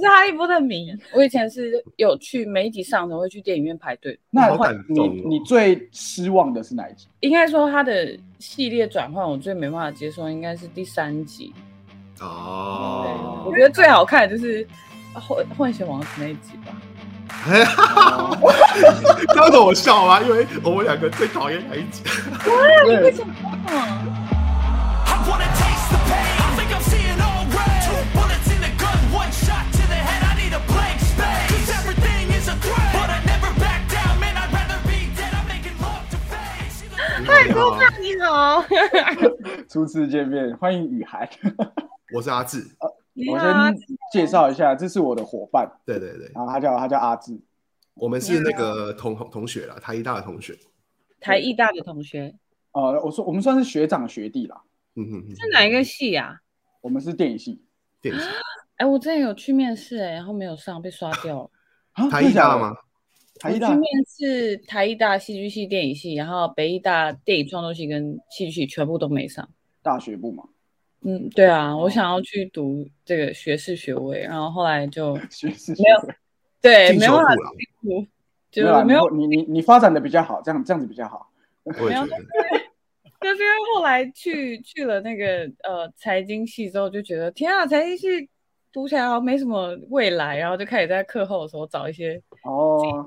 是哈利波特迷，我以前是有去每一集上的会去电影院排队。那你哦你最失望的是哪一集？应该说它的系列转换，我最没办法接受，应该是第三集。对，哦，我觉得最好看的就是混混血王子那一集吧。哎呀，刚刚我笑吗？因为我们两个最讨厌哪一集？对为什么？Face. 太过分，你好，初次见面，欢迎雨涵。我是阿志，我，先介绍一下，这是我的伙伴，对对对，然后他叫他叫阿志，我们是那个同同学了，台医大的同学。台艺大的同学呃，我说我们算是学长学弟啦，嗯哼哼，是哪一个系呀？我们是电影系电影系哎，我之前有去面试，哎，然后没有上，被刷掉了。台医大？吗？台艺大我去面试台艺大戏剧系、电影系，然后北艺大电影创作系跟戏剧系全部都没上。大学部嘛，嗯，对啊，我想要去读这个学士学位，然后后来就 学士没有对进没办法修部啦，读，就没有啦没有，你你你发展的比较好，这样这样子比较好。没有。就 是因为后来去去了那个呃财经系之后，就觉得天啊，财经系读起来好像没什么未来，然后就开始在课后的时候找一些哦，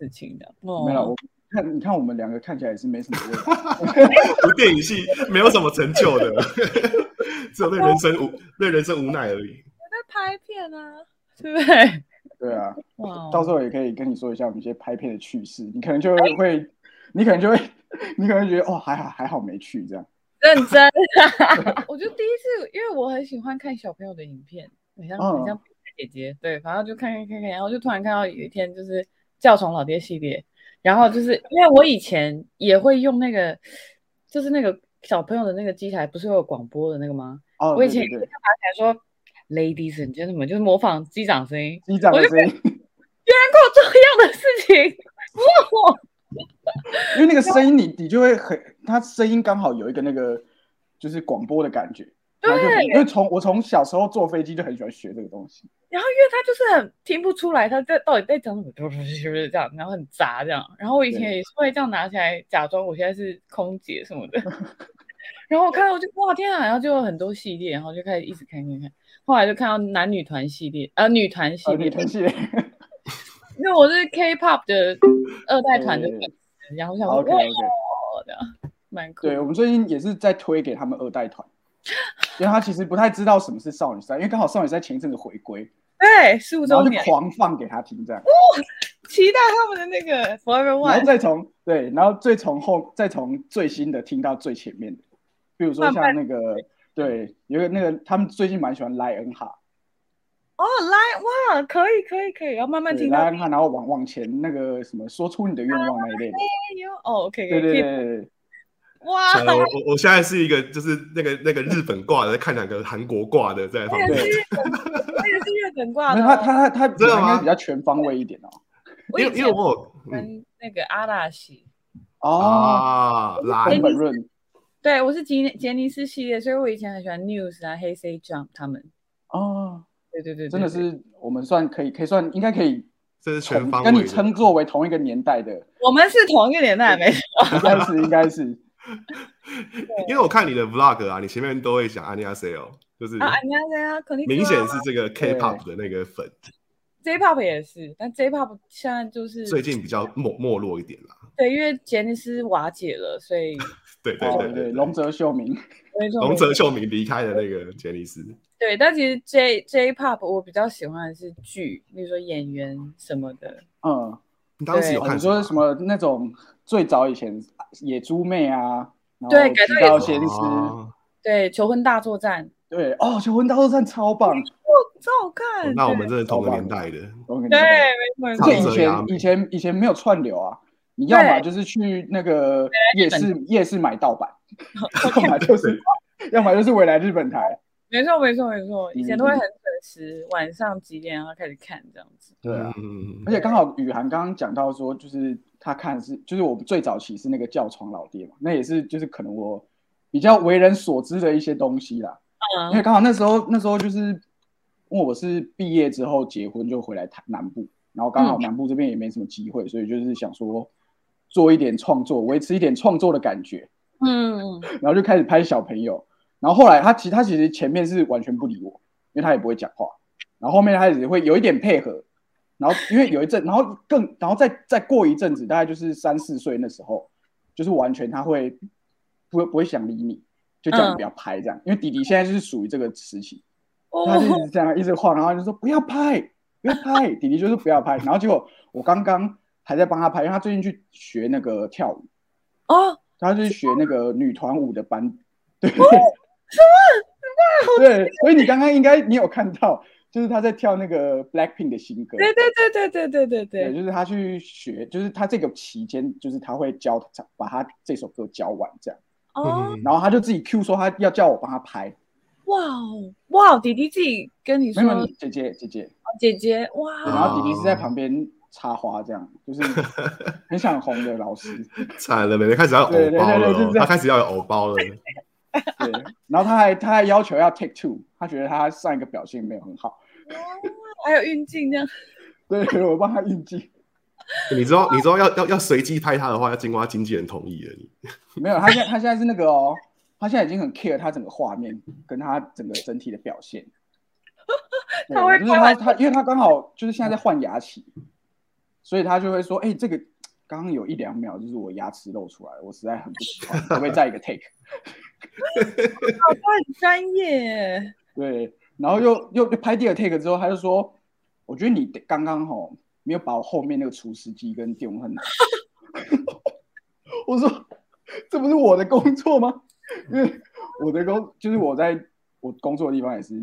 事情的。没有，哦我，看你看我们两个看起来也是没什么未来。读电影系没有什么成就的，只有对人生无对人生无奈而已。我在拍片啊，对不对？对啊，到时候也可以跟你说一下我们一些拍片的趣事，你可能就会，你可能就会，你可能觉得哦，还好还好没去这样。认真。我就第一次，因为我很喜欢看小朋友的影片，很像嗯很像姐姐，对，反正就看看看看，然后就突然看到有一天就是教宠老爹系列，然后就是因为我以前也会用那个，就是那个小朋友的那个机台，不是会有广播的那个吗？哦，我以前对对对，也会拿起来说 “ladies and gentlemen”，就是模仿机长声音，机长的声音，居然跟我做一样的事情，哇！因为那个声音你你就会很，他声音刚好有一个那个就是广播的感觉。对因为从我从小时候坐飞机就很喜欢学这个东西。然后因为他就是很听不出来他在到底在讲什么，就是这样，然后很杂这样。然后我以前也是会这样拿起来假装我现在是空姐什么的。然后我看到我就哇天啊，然后就有很多系列，然后就开始一直看看看。后来就看到男女团系列，呃，女团系呃，列女，团系列。因为我是 K-pop 的二代团的对粉丝，然后我想说 OK 哇 OK。这样蛮酷。对，我们最近也是在推给他们二代团，因为他其实不太知道什么是少女时代，因为刚好少女时代前一阵子回归，对，十五周年，狂放给他听这样，哦期待他们的那个 Forever 然后 One。再从对，然后再从后再从最新的听到最前面的，比如说像那个对，有一个那个他们最近蛮喜欢莱恩哈，哦，来哇，可以可以可以，然后慢慢对听到莱恩哈，然后往往前那个什么说出你的愿望那一类的，哦，OK，对对对，哇，呃，我我我现在是一个就是那个那个日本挂的，在看两个韩国挂的在旁边。那个是日本，那个是日本挂的哦。他他他他真的吗应该比较全方位一点哦。因为因为我跟那个阿拉西，哦，啊拉本润对我是杰杰尼斯系列，所以我以前很喜欢 News 啊、黑 C Jump 他们。哦，对对对，对真的是我们算可以可以算应该可以这是全同跟你方位的。称作为同一个年代的，我们是同一个年代，没错。应该是应该是。因为我看你的 vlog 啊，你前面都会讲 a n i a s a l e 就是 a n i a s a l e 肯定明显是这个 K-pop 的那个粉。J-pop 也是，但 J-pop 现在就是最近比较没没落一点啦。对，因为杰尼斯瓦解了，所以 对对对对,對,對,對龙泽秀明，龙泽秀明离开的那个杰尼斯。对，但其实 J J-pop 我比较喜欢的是剧，比如说演员什么的。嗯，你当时有看什么那种最早以前野猪妹啊，然后对改造提到野猪先师，哦。对，求婚大作战，对哦，求婚大作战超棒，超好看。那我们对。真的同个年代的，对，我跟你讲没错而且以。前以前以前没有串流啊，你要么就是去那个夜市夜市买盗版，要么就是 要么就是未来日本台，没错没错没错，以前都会嗯很准时，晚上几点然后开始看这样子。对啊。嗯，而且刚好雨涵刚刚讲到说，就是他看是，就是我最早期是那个教床老爹嘛，那也是就是可能我比较为人所知的一些东西啦。因为嗯，刚好那时候那时候就是因为我是毕业之后结婚就回来台南部，然后刚好南部这边也没什么机会，所以就是想说做一点创作，维持一点创作的感觉，嗯，然后就开始拍小朋友。然后后来他其他其实前面是完全不理我，因为他也不会讲话。然后后面他开始会有一点配合，然后因为有一阵，然后更然后再再过一阵子，大概就是三四岁那时候，就是完全他会不会不会想理你，就叫你不要拍这样。因为弟弟现在就是属于这个时期，他就一直这样一直晃，然后就说不要拍，不要拍，弟弟就是不要拍。然后结果我刚刚还在帮他拍，因为他最近去学那个跳舞，哦，他就是学那个女团舞的班，对，什么？对，所以你刚刚应该你有看到，就是他在跳那个 Blackpink 的新歌，对对对对对对对。对，就是他去学，就是他这个期间，就是他会教他把他这首歌教完这样，哦，嗯。然后他就自己 Q 说他要叫我帮他拍，哇哦，哇，弟弟自己跟你说没，有姐姐姐姐，姐姐，哇，然后弟弟是在旁边插花这样，就是 很想红的老师，惨了，妹妹开始要有对对偶包了哦，对对就是这样她开始要有偶包了。对，然后他还他还要求要 take two，他觉得他上一个表现没有很好，还有运镜这样，对我帮他运镜。你知道，你知道要要要随机拍他的话，要经过他经纪人同意的。你没有，他现在他现在是那个哦，他现在已经很 care 他整个画面跟他整个整体的表现。他会就是他他，因为他刚好就是现在在换牙期，所以他就会说，哎、这个刚刚有一两秒就是我牙齿露出来，我实在很不喜欢，可不可以再一个 take？他很专业，对，然后又又又拍第二 take 之后，他就说，我觉得你刚刚吼没有把我后面那个厨师机跟电风扇拿。我说，这不是我的工作吗？因为我的工就是我在我工作的地方也是，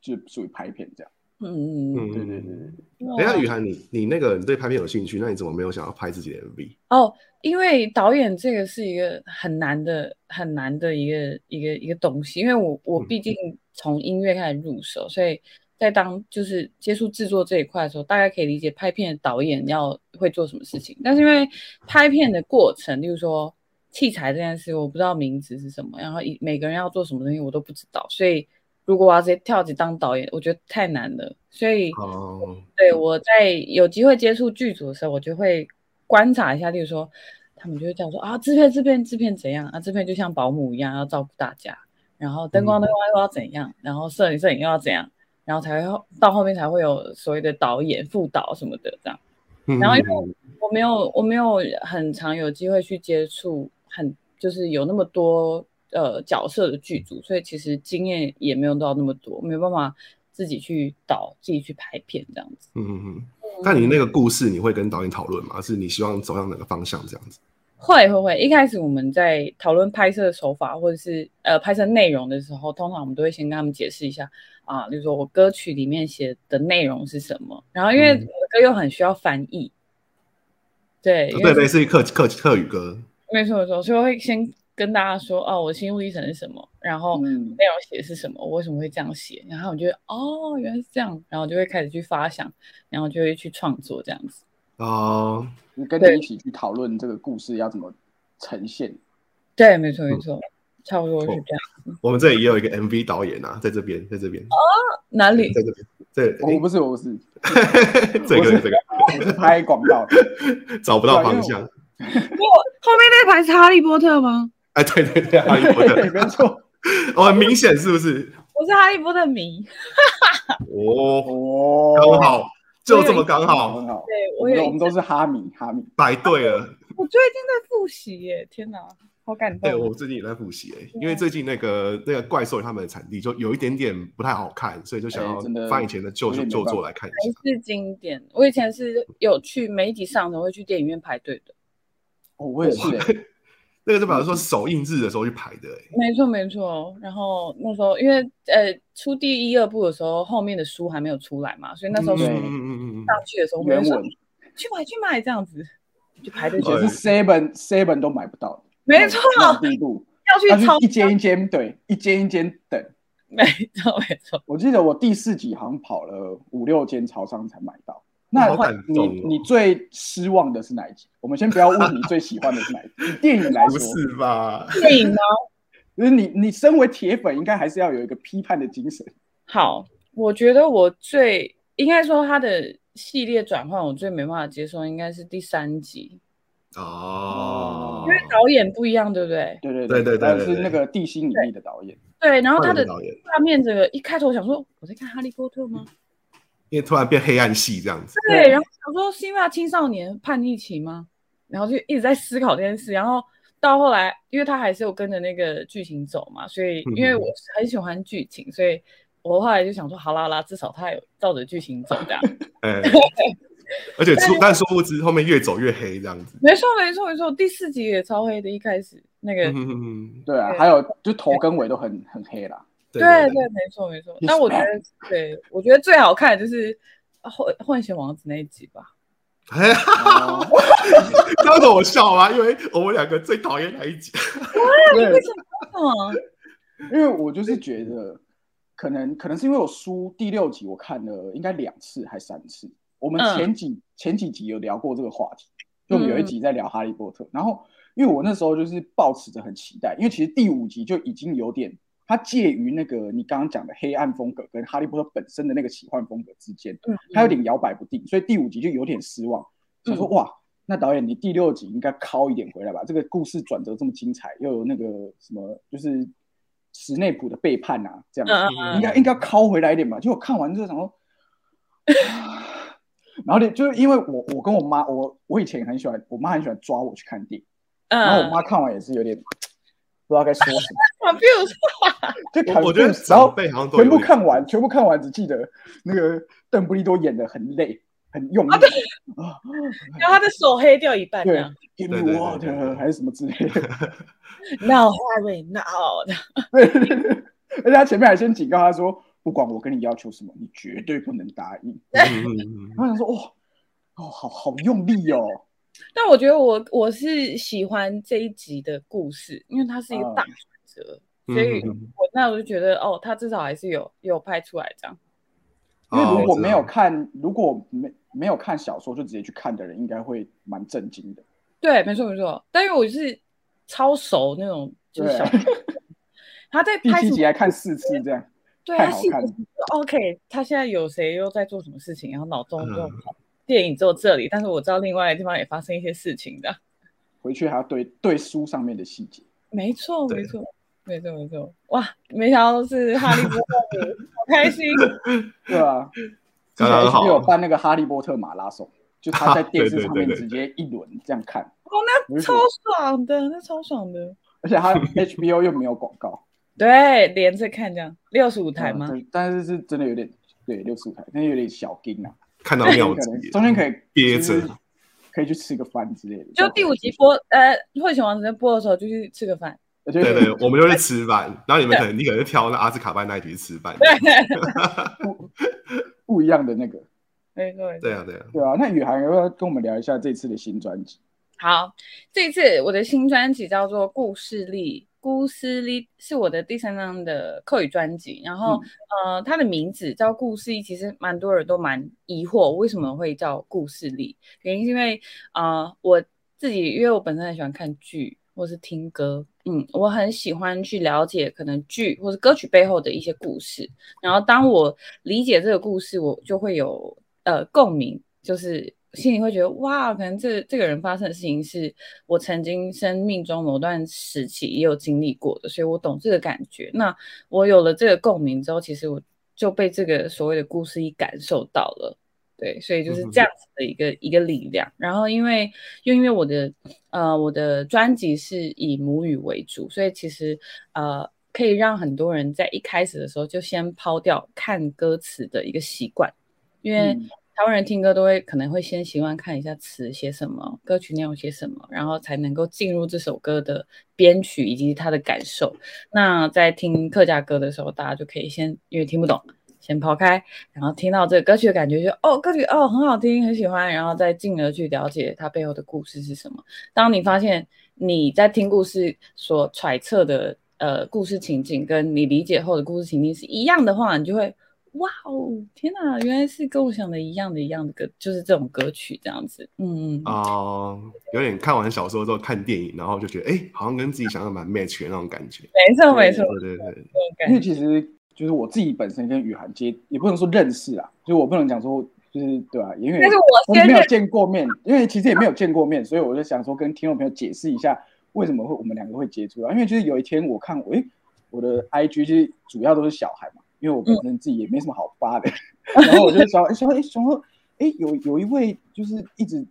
就属于拍片这样。嗯，嗯，对对对对，哇等一下，雨涵，你你那个你对拍片有兴趣，那你怎么没有想要拍自己的 MV？哦，因为导演这个是一个很难的、很难的一个一个一个东西，因为我我嗯毕竟从音乐开始入手，所以在当就是接触制作这一块的时候，大概可以理解拍片的导演要会做什么事情。但是因为拍片的过程，例如说器材这件事，我不知道名字是什么，然后一每个人要做什么东西我都不知道，所以如果我要直接跳级当导演，我觉得太难了，所以。哦，对，我在有机会接触剧组的时候，我就会观察一下，例如说，他们就会这样说啊，制片制片制片怎样啊？制片就像保姆一样要照顾大家，然后灯光灯光又要怎样，然后摄影摄影又要怎样，然后才会到后面才会有所谓的导演、副导什么的这样。然后因为我没有我没有很常有机会去接触很就是有那么多呃角色的剧组，所以其实经验也没有到那么多，没有办法自己去导、自己去拍片这样子。嗯嗯嗯。那你那个故事你会跟导演讨论吗？是你希望走向哪个方向这样子？会会会，一开始我们在讨论拍摄手法或者是呃拍摄内容的时候，通常我们都会先跟他们解释一下啊，比如说我歌曲里面写的内容是什么，然后因为我歌又很需要翻译，对，对对，是客客客语歌。没错没错，所以我会先跟大家说哦，我心路历程是什么，然后内嗯，容写的是什么，我为什么会这样写，然后我就会哦原来是这样，然后就会开始去发想，然后就会去创作这样子。哦，就跟对你一起去讨论这个故事要怎么呈现。对，没错没错，差不多是这样。我们这里也有一个 MV 导演啊，在这边，在这边，哦哪里？在这边，对，我不是，我不是，这个这个我是拍广告的。找不到方向。我后面那排是哈利波特吗？哎，对对对，哈利波特，没特，错。哦，很明显是不是？我是哈利波特迷，哦，哦，刚好，就这么刚好，很好。对我们我们都是哈迷，哈迷。摆对了。我最近在复习耶，天哪，好感动对，我。最近也在复习耶，因为最近那个那个怪兽他们的产地就有一点点不太好看，所以就想要哎真的翻以前的旧旧作来看一下。还是经典，我以前是有去每一集上的会去电影院排队的，哦，我也是欸。那个就表示说首映日的时候去排的诶。没错没错。然后那时候因为呃出第一二部的时候，后面的书还没有出来嘛，所以那时候嗯嗯嗯嗯上去的时候，我们就说去买去买这样子，就排队去对也是 seven seven 都买不到，没错。要去超一间一间对，一间一间等。没错没错。我记得我第四集好像跑了五六间超商才买到。那你你最失望的是哪一集？我们先不要问你最喜欢的是哪一集，以电影来不说，是吧？电影呢？就是你你身为铁粉，应该还是要有一个批判的精神。好，我觉得我最应该说他的系列转换，我最没办法接受，应该是第三集，哦因为导演不一样，对不对？对对对对对但对对是那个地心引力的导演，对，然后他的，画面这个一开头想说我在看《哈利波特》吗？因为突然变黑暗系这样子，对，然后想说是因为他青少年叛逆期吗？然后就一直在思考这件事，然后到后来，因为他还是有跟着那个剧情走嘛，所以因为我很喜欢剧情，所以我后来就想说，好啦啦，至少他有照着剧情走这样。哎，而且出但殊不知后面越走越黑这样子，没错没错没错，第四集也超黑的，一开始那个，嗯哼哼哼对啊，对还有就头跟尾都很很黑啦。对对对，没错没错。但我觉得，对我觉得最好看的就是混混血王子那一集吧。哎，哦 刚刚我笑吗？因为我们两个最讨厌哪一集？对，嗯，因为我就是觉得，可能可能是因为我书第六集我看了应该两次还三次。我们嗯前几、前几集有聊过这个话题，就有一集在聊哈利波特，然后因为我那时候就是抱持着很期待，因为其实第五集就已经有点它介于那个你刚刚讲的黑暗风格跟哈利波特本身的那个奇幻风格之间，嗯它有点摇摆不定，所以第五集就有点失望，想说哇。那导演，你第六集应该敲一点回来吧？这个故事转折这么精彩，又有那个什么，就是史内普的背叛啊，这样应该应该敲回来一点吧。结果看完之后想说，然后呢，就是因为我我跟我妈，我我以前很喜欢，我妈很喜欢抓我去看电影，然后我嗯，妈看完也是有点不知道该说什么，confused，然后全部看完，全部看完只记得那个邓布利多演的很累，很用力 然后他的手黑掉一半这对样。，Give 对 me water 对还是什么之类的。No Harry No，对，而且他前面还先警告他说，不管我跟你要求什么，你绝对不能答应。嗯嗯嗯然后想说，哇，哦，好好用力哦。但我觉得我我是喜欢这一集的故事，因为它是一个大转折，嗯所以我那我就觉得哦，他至少还是有有拍出来这样。因为哦如果没有看，如果没没有看小说就直接去看的人，应该会蛮震惊的。对，没错没错。但因为我是超熟那种，就是小，他在 第七拍什么？集还看四次这样，对，他细太好看了节 OK，他现在有谁又在做什么事情，然后脑中就嗯跑电影只有这里，但是我知道另外的地方也发生一些事情的。回去还要对对书上面的细节。没错，对没错，没错，没错。哇，没想到是哈利波特，好开心。对啊，之前刚刚好 HBO 有办那个哈利波特马拉松，就他在电视上面 直接一轮这样看，哦，那超爽的，那超爽的。而且他 HBO 又没有广告，对，连着看这样，六十五台吗？嗯但是是真的有点对六十五台，但是有点小惊啊，看到妙可能计，中间可以憋就是着可以去吃个饭之类的。就第五集播，呃，《混血王子》在播的时候就去吃个饭。对对，我们就去吃饭，然后你们可能你可能就挑那阿兹卡班那一集去吃饭，不不一样的那个，没错，没错对啊对啊，对啊。那雨涵要不要跟我们聊一下这次的新专辑？好，这一次我的新专辑叫做《故事力》，故事里是我的第三张的客语专辑。然后，呃，它的名字叫《故事力》，其实蛮多人都蛮疑惑为什么会叫故事里。原因是因为，呃，我自己因为我本身很喜欢看剧或是听歌，嗯，我很喜欢去了解可能剧或是歌曲背后的一些故事。然后，当我理解这个故事，我就会有呃共鸣，就是心里会觉得哇，可能这这个人发生的事情是我曾经生命中某段时期也有经历过的，所以我懂这个感觉。那我有了这个共鸣之后，其实我就被这个所谓的故事一感受到了。对，所以就是这样子的一个、一个力量。然后因为又因为我的呃我的专辑是以母语为主，所以其实呃可以让很多人在一开始的时候就先抛掉看歌词的一个习惯，因为嗯台湾人听歌都会可能会先习惯看一下词写什么，歌曲内容写什么，然后才能够进入这首歌的编曲以及他的感受。那在听客家歌的时候，大家就可以先因为听不懂，先抛开，然后听到这个歌曲的感觉就哦，歌曲哦很好听，很喜欢，然后再进而去了解它背后的故事是什么。当你发现你在听故事所揣测的呃故事情景，跟你理解后的故事情境是一样的话，你就会哇哦，天哪，原来是跟我想的一样的，一样的歌，就是这种歌曲这样子。嗯嗯，哦，有点看完小说之后看电影，然后就觉得哎，好像跟自己想象蛮 match 的那种感觉。没错没错，对对对。因为其实就是我自己本身跟雨涵接，也不能说认识啊，就是我不能讲说就是对吧、因为但是我没有见过面，因为其实也没有见过面，所以我就想说跟听众朋友解释一下为什么会我们两个会接触啊。因为就是有一天我看我诶我的 IG 就是主要都是小孩嘛，因为我本身自己也没什么好发的，然后我就想诶想想说诶有有一位就是一直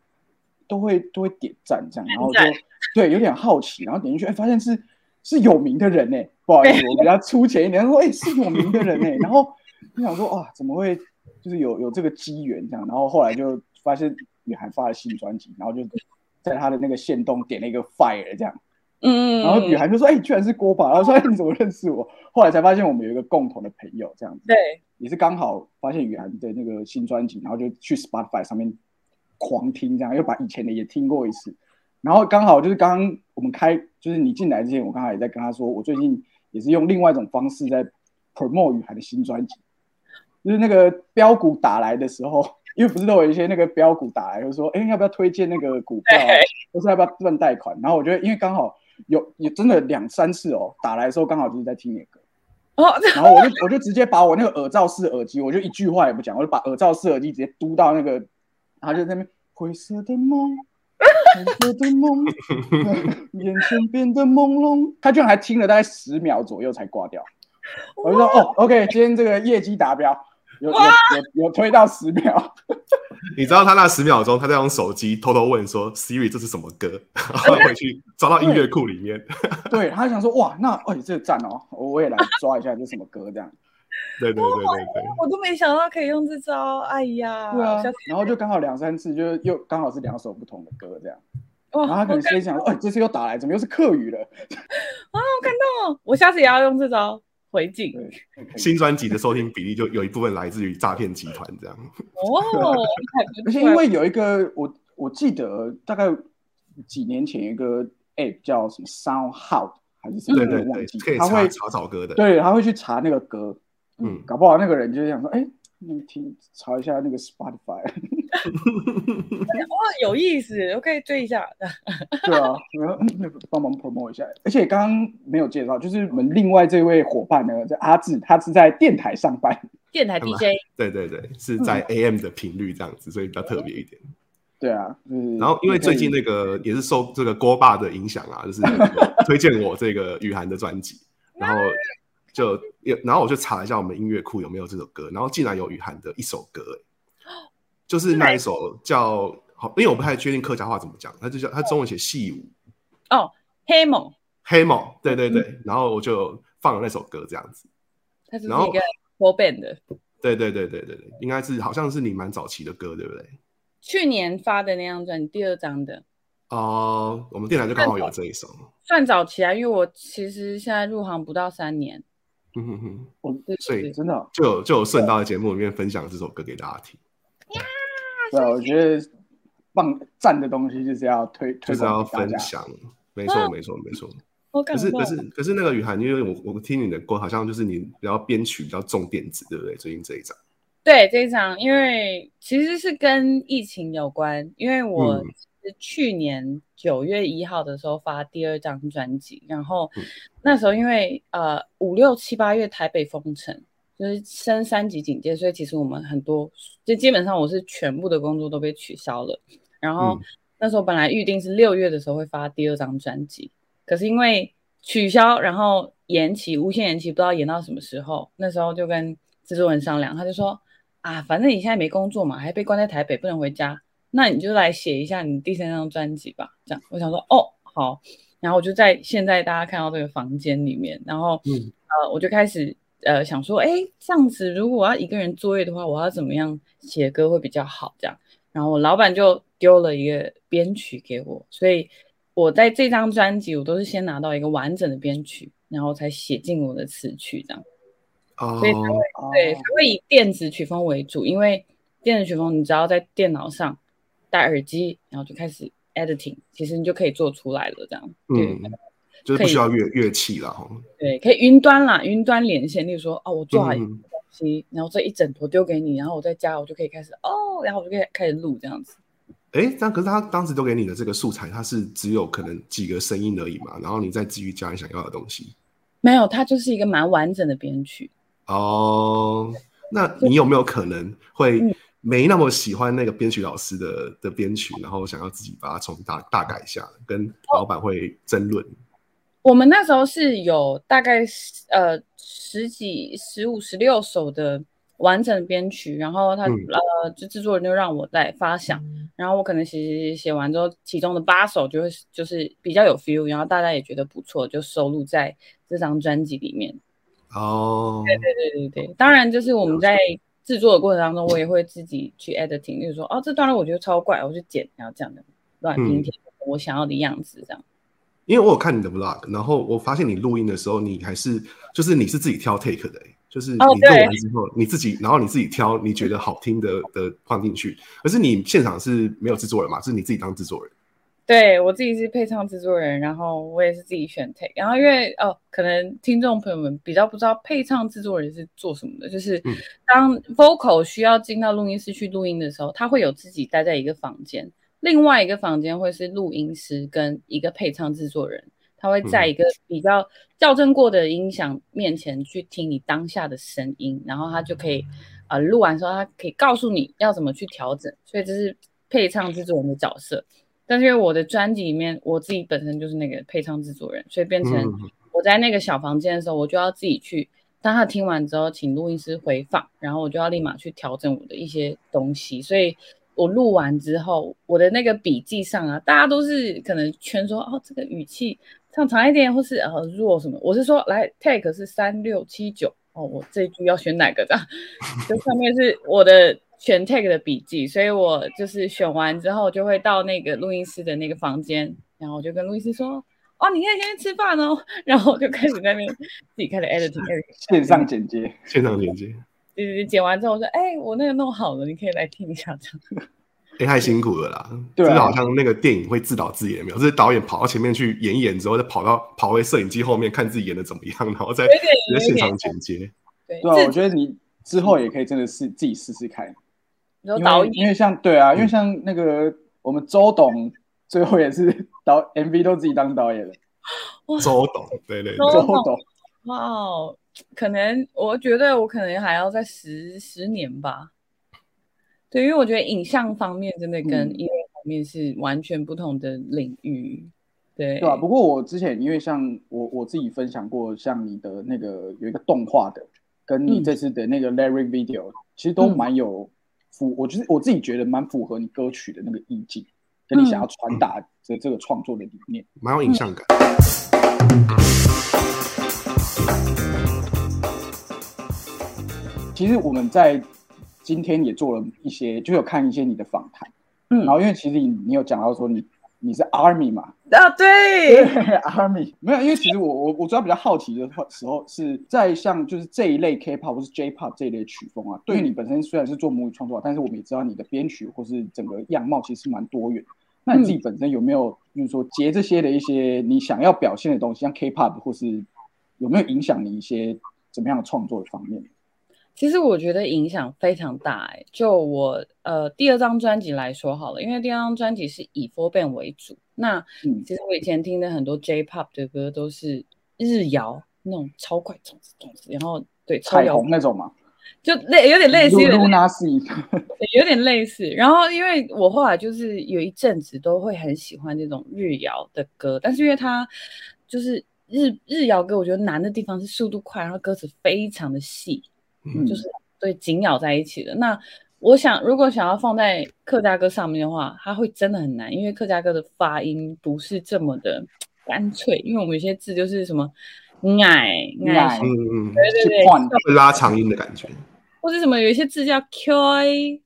都会都会点赞这样，然后就对有点好奇，然后点进去哎发现是是有名的人呢、不好意思，我比较粗浅一点，他说哎、是有名的人呢、然后就想说哇怎么会就是有有这个机缘这样，然后后来就发现雨涵发了新专辑，然后就在他的那个线动点了一个 fire 这样，嗯，然后雨涵就说哎、居然是锅巴，然后说哎、你怎么认识我？后来才发现我们有一个共同的朋友这样子，对，也是刚好发现雨涵的那个新专辑，然后就去 Spotify 上面狂听，这样又把以前的也听过一次。然后刚好就是刚刚我们开，就是你进来之前，我刚好也在跟他说，我最近也是用另外一种方式在 promote 雨涵的新专辑，就是那个标股打来的时候，因为不是都有一些那个标股打来，就说，哎，要不要推荐那个股票啊，或是要不要赚贷款？然后我觉得，因为刚好有也真的两三次哦，打来的时候刚好就是在听你的歌。哦，然后我就我就直接把我那个耳罩式耳机，我就一句话也不讲，我就把耳罩式耳机直接嘟到那个，然后就在那边灰色的梦，灰色的梦，眼前变得朦胧。他居然还听了大概十秒左右才挂掉。我就说哦，OK，今天这个业绩达标，有有有有推到十秒。你知道他那十秒钟，他在用手机偷偷问说：“Siri，这是什么歌？” 然后回去找到音乐库里面。对他想说哇，那哎这个赞哦，我也来抓一下这什么歌这样。对对对对对，我都没想到可以用这招，哎呀，对啊，然后就刚好两三次，就又刚好是两首不同的歌这样。哇，然后他可能好先想说，哎，这次又打来，怎么又是客语了？啊，好感动哦！我下次也要用这招回敬新专辑的收听比例就有一部分来自于诈骗集团这样。哦，而且因为有一个我我记得大概几年前一个 app 叫什么 SoundHound 还是什么，对对对我忘记，，可以查他会查找歌的。对他会去查那个歌，嗯，搞不好那个人就是想说，哎，你听查一下那个 Spotify，哇有意思，我可以追一下。对啊，然后嗯帮忙 promote 一下。而且刚刚没有介绍，就是我们另外这位伙伴呢，叫阿志，他是在电台上班。电台 DJ，对对对，是在嗯 AM 的频率这样子，所以比较特别一点。对啊，嗯然后因为最近那个也是受这个锅爸的影响啊，就是 推荐我这个雨涵的专辑，然后就也然后我就查一下我们音乐库有没有这首歌，然后竟然有雨涵的一首歌、欸，就是那一首叫好，因为我不太确定客家话怎么讲，它就叫它中文写戏舞。哦，黑猛，黑梦，对对对，嗯。然后我就放了那首歌这样子，它就是然后一个 full band 的，对对对对对对，应该是好像是你蛮早期的歌，对不对？去年发的那张专辑，第二张的，哦、我们电台就刚好有这一首，算早期啊，因为我其实现在入行不到三年，嗯哼哼，我对所以真的哦。就有就有顺道在节目里面分享这首歌给大家听。对啊，我觉得棒赞的东西就是要推推就是要。分享，没错没错没错。我感动。可是可是可是那个雨涵，因为我我听你的歌，好像就是你比较编曲比较重电子，对不对？最近这一张，对这一张，因为其实是跟疫情有关，因为我去年九月一号的时候发第二张专辑，然后嗯那时候因为呃五六七八月台北封城，就是升三级警戒，所以其实我们很多就基本上我是全部的工作都被取消了，然后嗯那时候本来预定是六月的时候会发第二张专辑，可是因为取消，然后延期，无限延期，不知道延到什么时候。那时候就跟制作人商量，他就说啊，反正你现在没工作嘛，还被关在台北，不能回家，那你就来写一下你第三张专辑吧。这样，我想说哦好，然后我就在现在大家看到这个房间里面，然后、嗯呃我就开始呃想说，哎，这样子如果我要一个人作业的话，我要怎么样写歌会比较好？这样。然后我老板就丢了一个编曲给我，所以我在这张专辑我都是先拿到一个完整的编曲，然后才写进我的词曲这样。哦所以才会哦对，他会以电子曲风为主，因为电子曲风你只要在电脑上戴耳机，然后就开始 editing，其实你就可以做出来了。这样，对、嗯，就是不需要乐乐器了哈。对，可以云端啦，云端连线。例如说，哦，我做好一东西，然后这一整坨丢给你，然后我在家我就可以开始哦，然后我就可以开始录这样子。哎，但可是他当时丢给你的这个素材，它是只有可能几个声音而已嘛，然后你再继续加你想要的东西。没有，它就是一个蛮完整的编曲。哦，那你有没有可能会嗯没那么喜欢那个编曲老师的的编曲，然后想要自己把它重大大改一下，跟老板会争论？我们那时候是有大概十呃十几、十五、十六首的完整的编曲，然后他、嗯。呃就制作人就让我在发想，然后我可能写写写写完之后，其中的八首就会就是比较有 feel，然后大家也觉得不错，就收录在这张专辑里面。哦，对对对对对，当然就是我们在制作的过程当中，我也会自己去 editing，就是说哦这段落我觉得超怪，我就剪，然后这样的乱拼贴我想要的样子这样。因为我有看你的 vlog，然后我发现你录音的时候，你还是就是你是自己挑 take 的、欸，就是你录完之后，你自己然后你自己挑你觉得好听的的放进去，可是你现场是没有制作人嘛，是你自己当制作人。对我自己是配唱制作人，然后我也是自己选 take，然后因为哦，可能听众朋友们比较不知道配唱制作人是做什么的，就是嗯当 vocal 需要进到录音室去录音的时候，他会有自己待在一个房间，另外一个房间会是录音师跟一个配唱制作人，他会在一个比较校正过的音响面前去听你当下的声音，然后他就可以呃录完之后，他可以告诉你要怎么去调整，所以这是配唱制作人的角色。但是因为我的专辑里面，我自己本身就是那个配唱制作人，所以变成嗯我在那个小房间的时候，我就要自己去，当他听完之后，请录音师回放，然后我就要立马去调整我的一些东西。所以我录完之后，我的那个笔记上啊，大家都是可能圈说哦，这个语气唱长一点，或是呃弱什么。我是说来 take 是三六七九哦，我这一句要选哪个这样？就上面是我的选 take 的笔记，所以我就是选完之后就会到那个录音师的那个房间，然后我就跟录音师说。哦，你可以先去吃饭哦，然后我就开始在那边自己开始 editing editing，线上剪接，线上剪接，就是剪完之后我说，哎、我那个弄好了，你可以来听一下这样。哎、太辛苦了啦！对啊这个好像那个电影会自导自演，有没有？这是导演跑到前面去演一演之后，再跑到跑回摄影机后面看自己演的怎么样，然后再有一点直接现场剪接。对，对啊，我觉得你之后也可以真的是自己试试看，因你说导演为因为像对啊，因为像那个我们周董最后也是导 MV 都自己当导演了，周董，对对周对，周董哇哦，可能我觉得我可能还要再十十年吧。对，因为我觉得影像方面真的跟嗯音乐方面是完全不同的领域。对，对啊，不过我之前因为像我我自己分享过，像你的那个有一个动画的，跟你嗯这次的那个 Larry Video，、其实都嗯蛮有符，我就是我自己觉得蛮符合你歌曲的那个意境，跟你想要传达的这个创作的理念。蛮有影像感。其实我们在今天也做了一些，就有看一些你的访谈，嗯。然后因为其实你你有讲到说你你是 Army 嘛，啊，对，Army。没有，因为其实我我我主要比较好奇的时候是在像就是这一类 K-pop 或是 J-pop 这一类曲风啊，对于你本身虽然是做母语创作，但是我们也知道你的编曲或是整个样貌其实蛮多元。那你自己本身有没有就是说接这些的一些你想要表现的东西，像 K-pop 或是有没有影响你一些怎么样的创作的方面？其实我觉得影响非常大哎、就我呃第二张专辑来说好了，因为第二张专辑是以 four band 为主，那嗯其实我以前听的很多 J-pop 的歌都是日摇那种超快，种子种子，然后对超彩虹那种嘛就类有点类似，有点 Luna C，有点类似。然后因为我后来就是有一阵子都会很喜欢这种日摇的歌，但是因为它就是日日谣歌，我觉得难的地方是速度快，然后歌词非常的细，嗯。就是对紧咬在一起的。那我想，如果想要放在客家歌上面的话，它会真的很难，因为客家歌的发音不是这么的干脆，因为我们有些字就是什么奶奶奶嗯嗯，对对对，会拉长音的感觉。或者什么有一些字叫 q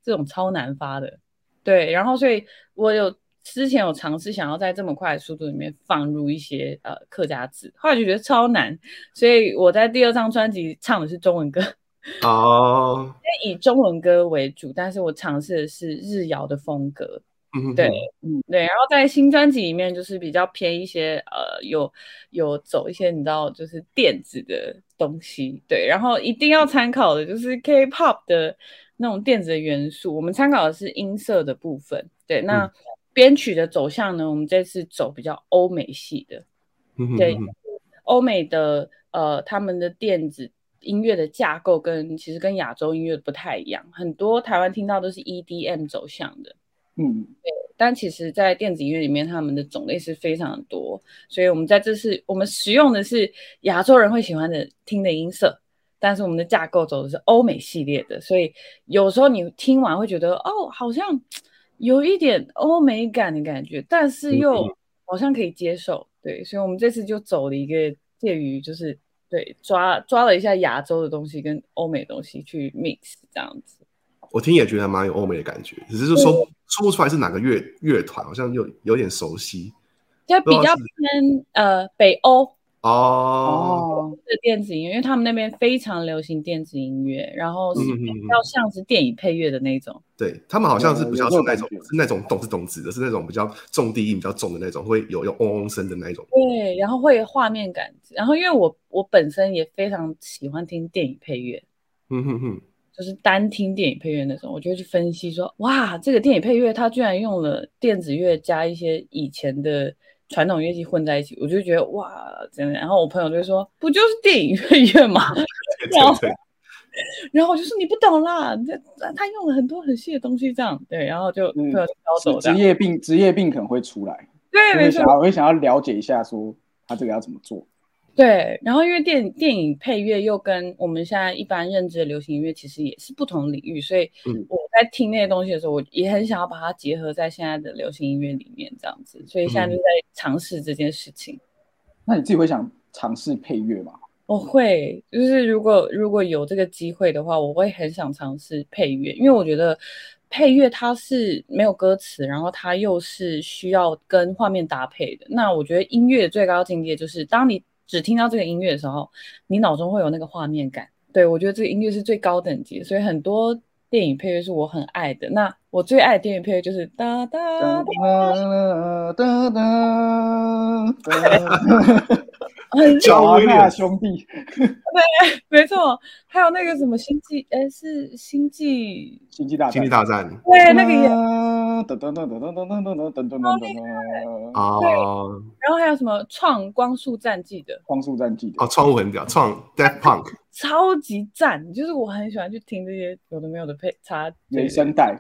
这种超难发的，对，然后所以我有之前有尝试想要在这么快的速度里面放入一些呃客家字，后来就觉得超难，所以我在第二张专辑唱的是中文歌，哦，以中文歌为主，但是我尝试的是日谣的风格，嗯，对，嗯，对，然后在新专辑里面就是比较偏一些呃，有有走一些你知道就是电子的东西，对，然后一定要参考的就是 K-pop 的那种电子的元素，我们参考的是音色的部分，对，那嗯。编曲的走向呢，我们这次走比较欧美系的，嗯对欧美的呃他们的电子音乐的架构跟其实跟亚洲音乐不太一样，很多台湾听到都是 EDM 走向的，嗯，但其实，在电子音乐里面，他们的种类是非常的多，所以我们在这次我们使用的是亚洲人会喜欢的听的音色，但是我们的架构走的是欧美系列的，所以有时候你听完会觉得哦，好像有一点欧美感的感觉，但是又嗯。好像可以接受，对，所以我们这次就走了一个介于就是对抓抓了一下亚洲的东西跟欧美的东西去 mix 这样子。我听也觉得蛮有欧美的感觉，只是就说说不出来是哪个乐乐团，好像有有点熟悉就比较偏呃北欧哦。哦，的电子音乐，因为他们那边非常流行电子音乐，然后是比较像是电影配乐的那种。对他们好像是比较有是那种那种懂是懂子的，是那种比较重低音比较重的那种，会有有嗡嗡声的那种。对，然后会有画面感，然后因为我我本身也非常喜欢听电影配乐，嗯哼哼，就是单听电影配乐那种，我就会去分析说，哇，这个电影配乐它居然用了电子乐加一些以前的传统乐器混在一起，我就觉得哇，真的。然后我朋友就说，不就是电影配乐吗？然后然后我就说你不懂啦，这他用了很多很细的东西，这样对，然后就嗯朋友就教走这样，职业病职业病可能会出来，对，没错我会想，要会想要了解一下，说他这个要怎么做。对。然后因为电电影配乐又跟我们现在一般认知的流行音乐其实也是不同领域，所以嗯我在听那些东西的时候，我也很想要把它结合在现在的流行音乐里面，这样子。所以现在就在尝试这件事情。那你自己会想尝试配乐吗？我会，就是如果如果有这个机会的话，我会很想尝试配乐，因为我觉得配乐它是没有歌词，然后它又是需要跟画面搭配的。那我觉得音乐的最高境界就是，当你只听到这个音乐的时候，你脑中会有那个画面感。对我觉得这个音乐是最高等级，所以很多电影配乐是我很爱的。那我最爱的电影配乐就是哒哒哒哒，哒哒哒哒，很叫小那威廉兄弟，没错。还有那个什么星际，哎，是星际，星际大战，星际大战对，那个也。噔噔噔噔噔噔噔噔噔噔噔噔，哦然后还有什么创光速战记的，光速战记的哦，创物很屌，创 Death Punk 超级赞！就是我很喜欢去听这些有的没有的配插原声带，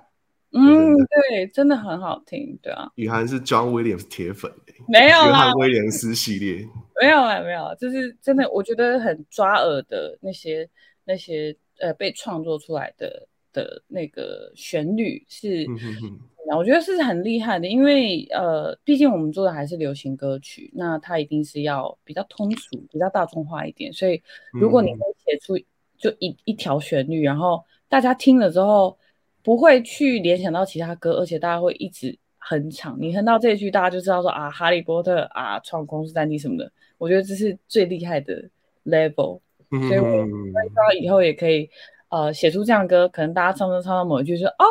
嗯，对，真的。很好听，对啊，雨涵是 John Williams 铁粉欸没有啦。威廉斯系列，没有啦，没有啦，就是真的，我觉得很抓耳的那些那些呃被创作出来的的那个旋律是，嗯哼哼，我觉得是很厉害的，因为呃，毕竟我们做的还是流行歌曲，那它一定是要比较通俗、比较大众化一点。所以，如果你嗯可以写出就一一条旋律，然后大家听了之后不会去联想到其他歌，而且大家会一直哼唱。你哼到这一句，大家就知道说啊，哈利波特啊，闯空是战地什么的。我觉得这是最厉害的 level。嗯所以我哼希望以后也可以呃写出这样的歌，可能大家唱着唱到某一句说哦，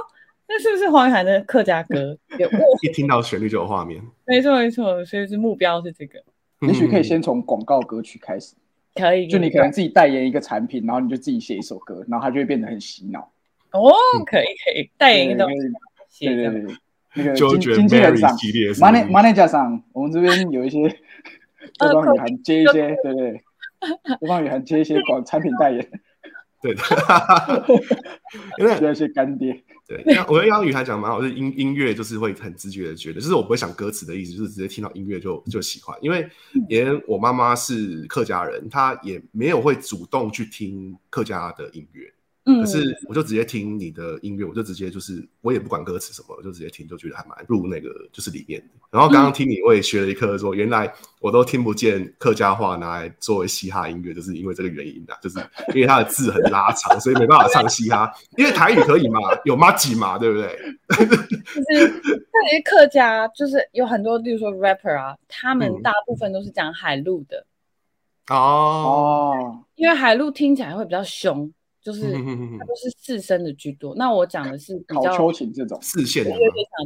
那是不是黄雨涵的客家歌？有，一听到旋律就有画面，没错没错，所以是目标是这个，也许可以嗯先从广告歌曲开始，可以，就你可能自己代言一个产品，然后你就自己写一首歌，然后它就会变得很洗脑。哦，可以可以代言一个东对对对对，那个就经经纪人上。Manager 上，我们这边有一些 对方雨涵接一些，对对，对。方雨涵接一些广产品代言，对。的，因为需要一些干爹。对，我觉得刚刚雨涵讲得蛮好，就是音音乐就是会很直觉的觉得，就是我不会想歌词的意思，就是直接听到音乐就就喜欢。因为连我妈妈是客家人，她也没有会主动去听客家的音乐，嗯可是我就直接听你的音乐，我就直接就是我也不管歌词什么，我就直接听，就觉得还蛮入那个就是里面的。然后刚刚听你，我也学了一课，说原来我都听不见客家话拿来作为嘻哈音乐，就是因为这个原因啊，就是因为它的字很拉长，所以没办法唱嘻哈。因为台语可以嘛，有马吉嘛，对不对？就是那些客家，就是有很多，例如说 rapper 啊，他们嗯大部分都是讲海陆的，哦，哦，因为海陆听起来会比较凶，就是嗯它都是四声的居多。那我讲的是比较秋瑾这种，四线的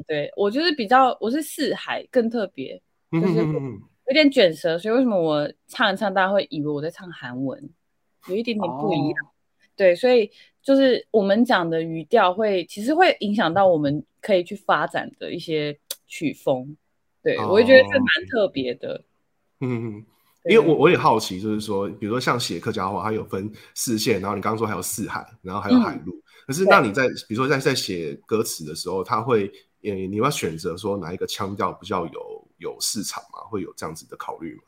对我就是比较，我是四海更特别，就是嗯有点卷舌，所以为什么我唱一唱，大家会以为我在唱韩文，有一点点不一样。对，所以就是我们讲的语调会，其实会影响到我们可以去发展的一些曲风。对，我就觉得是蛮特别的。嗯，因为我我也好奇，就是说，比如说像写客家话，它有分四线，然后你刚刚说还有四海，然后还有海陆。可是那你在比如说在在写歌词的时候，它会呃你要选择说哪一个腔调比较有有市场嘛？会有这样子的考虑吗？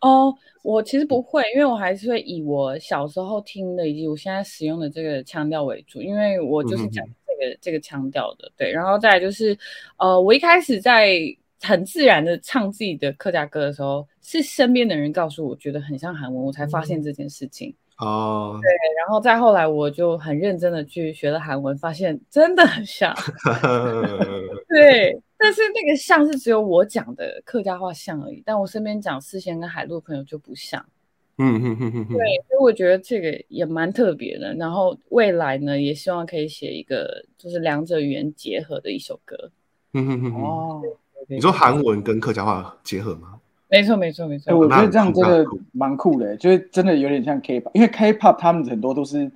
哦，我其实不会，因为我还是会以我小时候听的以及我现在使用的这个腔调为主，因为我就是讲这个、这个腔调的。对，然后再来就是，呃，我一开始在很自然的唱自己的客家歌的时候，是身边的人告诉我觉得很像韩文，我才发现这件事情。哦，对，然后再后来我就很认真的去学了韩文，发现真的很像。对，但是那个像是只有我讲的客家话像而已，但我身边讲四线跟海陆朋友就不像。嗯嗯嗯嗯，对，所以我觉得这个也蛮特别的。然后未来呢，也希望可以写一个就是两者语言结合的一首歌。嗯嗯嗯嗯。哦，你说韩文跟客家话结合吗？没错，没错，没错。哎，我觉得这样真的蛮酷的，就是真的有点像 K-pop，因为 K-pop 他们很多都是，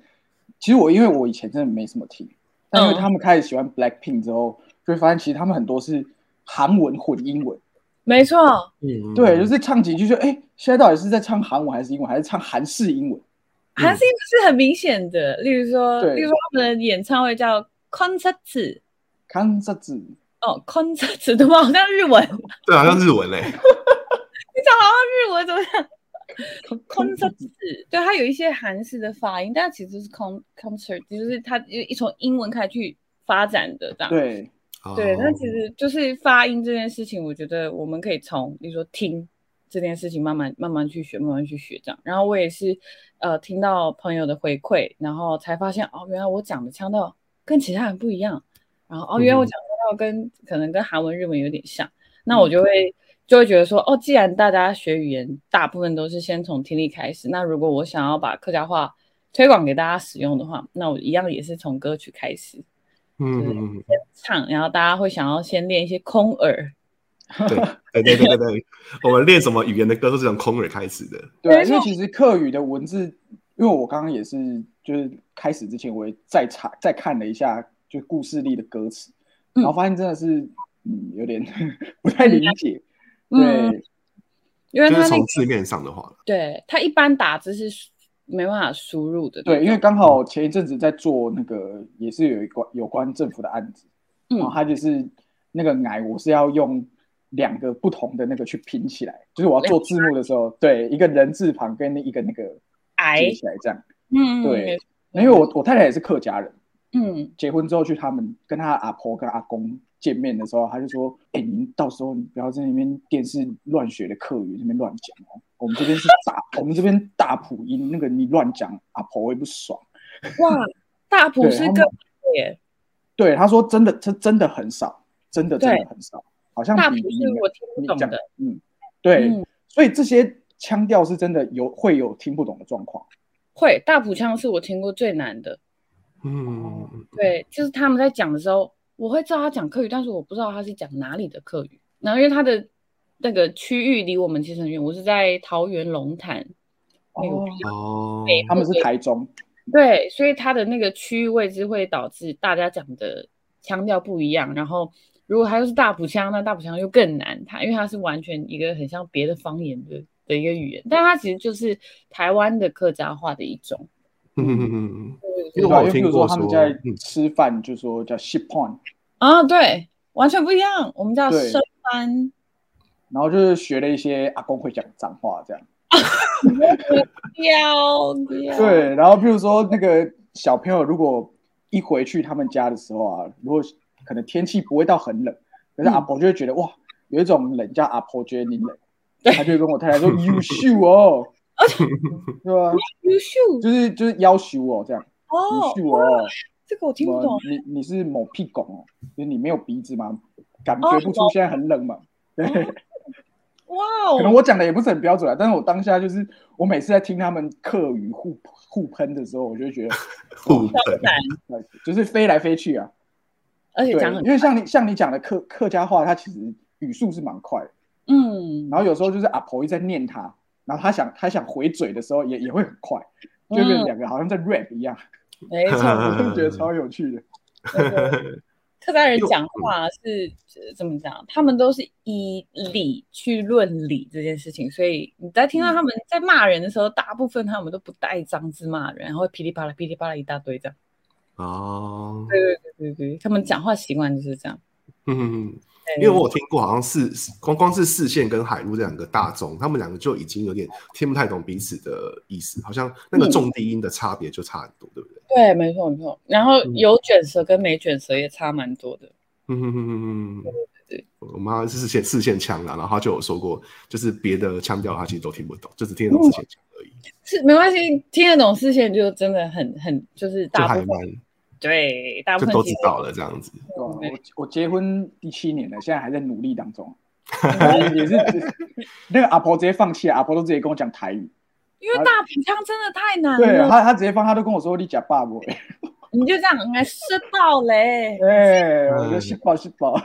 其实我因为我以前真的没什么听，但因为嗯。他们开始喜欢 Blackpink 之后，就会发现其实他们很多是韩文混英文，没错，嗯，对，就是唱几句就哎，现在到底是在唱韩文还是英文，还是唱韩式英文？韩式英文是很明显的。例如说，例如说他们的演唱会叫哦，concert 对吗？好像日文，对，好像日文嘞。你讲好像日文怎么样？concert，对，它有一些韩式的发音，但其实是 con concert，就是它一从英文开始去发展的这样。对，对，那哦其实就是发音这件事情，我觉得我们可以从，比如说听这件事情慢慢慢慢去学，慢慢去学这样。然后我也是呃听到朋友的回馈，然后才发现哦，原来我讲的腔调跟其他人不一样。然后哦，因为我嗯讲的腔调跟可能跟韩文、日文有点像，那我就会就会觉得说，哦，既然大家学语言大部分都是先从听力开始，那如果我想要把客家话推广给大家使用的话，那我一样也是从歌曲开始。嗯唱，然后大家会想要先练一些空耳，对 对对对对对，我们练什么语言的歌都是从空耳开始的。对因为其实客语的文字，因为我刚刚也是，就是开始之前我也再查再看了一下，就故事里的歌词，嗯。然后发现真的是，嗯，有点不太理解。嗯。对，因为它那个从字面上的话，对他一般打字是没办法输入的，对，因为刚好前一阵子在做那个，也是有一关有关政府的案子，嗯。然后他就是那个“矮”，我是要用两个不同的那个去拼起来，就是我要做字幕的时候，对，一个人字旁跟一个那个癌接起来这样。嗯对，因为我我太太也是客家人，嗯。结婚之后去他们跟他阿婆跟阿公见面的时候，他就说：“哎、您到时候你不要在那边电视乱学的客语那边乱讲哦，我们这边是大，我们这边大普音，那个你乱讲，阿婆会不爽。哇，大埔对他们是个耶，”对，他说真的，这真的很少，真的真的很少，好像大埔比你是我听不懂的，嗯，对，嗯。所以这些腔调是真的有会有听不懂的状况。会大普腔是我听过最难的，嗯，对，就是他们在讲的时候，我会知道他讲客语，但是我不知道他是讲哪里的客语，然后因为他的那个区域离我们其实很远，我是在桃园龙潭那个哦哦，他们是台中，对，所以他的那个区域位置会导致大家讲的腔调不一样。然后，如果他又是大埔腔，那大埔腔又更难。它因为他是完全一个很像别的方言的的一个语言，但他其实就是台湾的客家话的一种。嗯嗯嗯嗯，因对吧？为我听过说，他们在嗯吃饭就说叫 ship on，啊，对，完全不一样。我们叫对生番，然后就是学了一些阿公会讲脏话这样。雕雕。对，然后比如说那个小朋友如果一回去他们家的时候啊，如果可能天气不会到很冷，可是阿婆就会觉得、哇，有一种冷叫阿婆觉得你冷，他就会跟我太太说 优秀哦，对吧？优秀就是就是要求哦这样，哦优，秀哦，这个我听什不懂。你你是某屁狗哦，就是你没有鼻子吗？感觉不出现在很冷嘛？对。哇哦，可能我讲的也不是很标准啊，但是我当下就是我每次在听他们客语互互喷的时候，我就会觉得 互喷，难，就是飞来飞去啊。对而且讲，很因为像你像你讲的客客家话，它其实语速是蛮快的，嗯，然后有时候就是阿婆一直在念他，然后他想他想回嘴的时候也也会很快，就变成两个好像在 rap 一样，没错，我就觉得超有趣的。对对客家人讲话是呃怎么讲？他们都是以理去论理这件事情，所以你在听到他们在骂人的时候，大部分他们都不带脏字骂人，然后噼里啪啦噼里啪啦一大堆这样。哦，对对对对对，他们讲话习惯就是这样。嗯 因为我有听过，好像是光光是视线跟海陆这两个大宗，他们两个就已经有点听不太懂彼此的意思，好像那个重低音的差别就差很多，对不对？对，没错没错。然后嗯。有卷舌跟没卷舌也差蛮多的。嗯哼哼哼哼对对我妈是视线视线腔啦，然后她就有说过，就是别的腔调她其实都听不懂，就只听得懂视线腔而已，是没关系，听得懂视线就真的很很就是大部分对大部就分都知道了这样子。我我结婚第七年了，现在还在努力当中。也是 那个阿婆直接放弃了，阿婆都直接跟我讲台语。因为大鼻腔真的太难对了，他他直接放，他都跟我说你假爸不？你就这样哎吃饱嘞。哎，我就吃饱吃饱，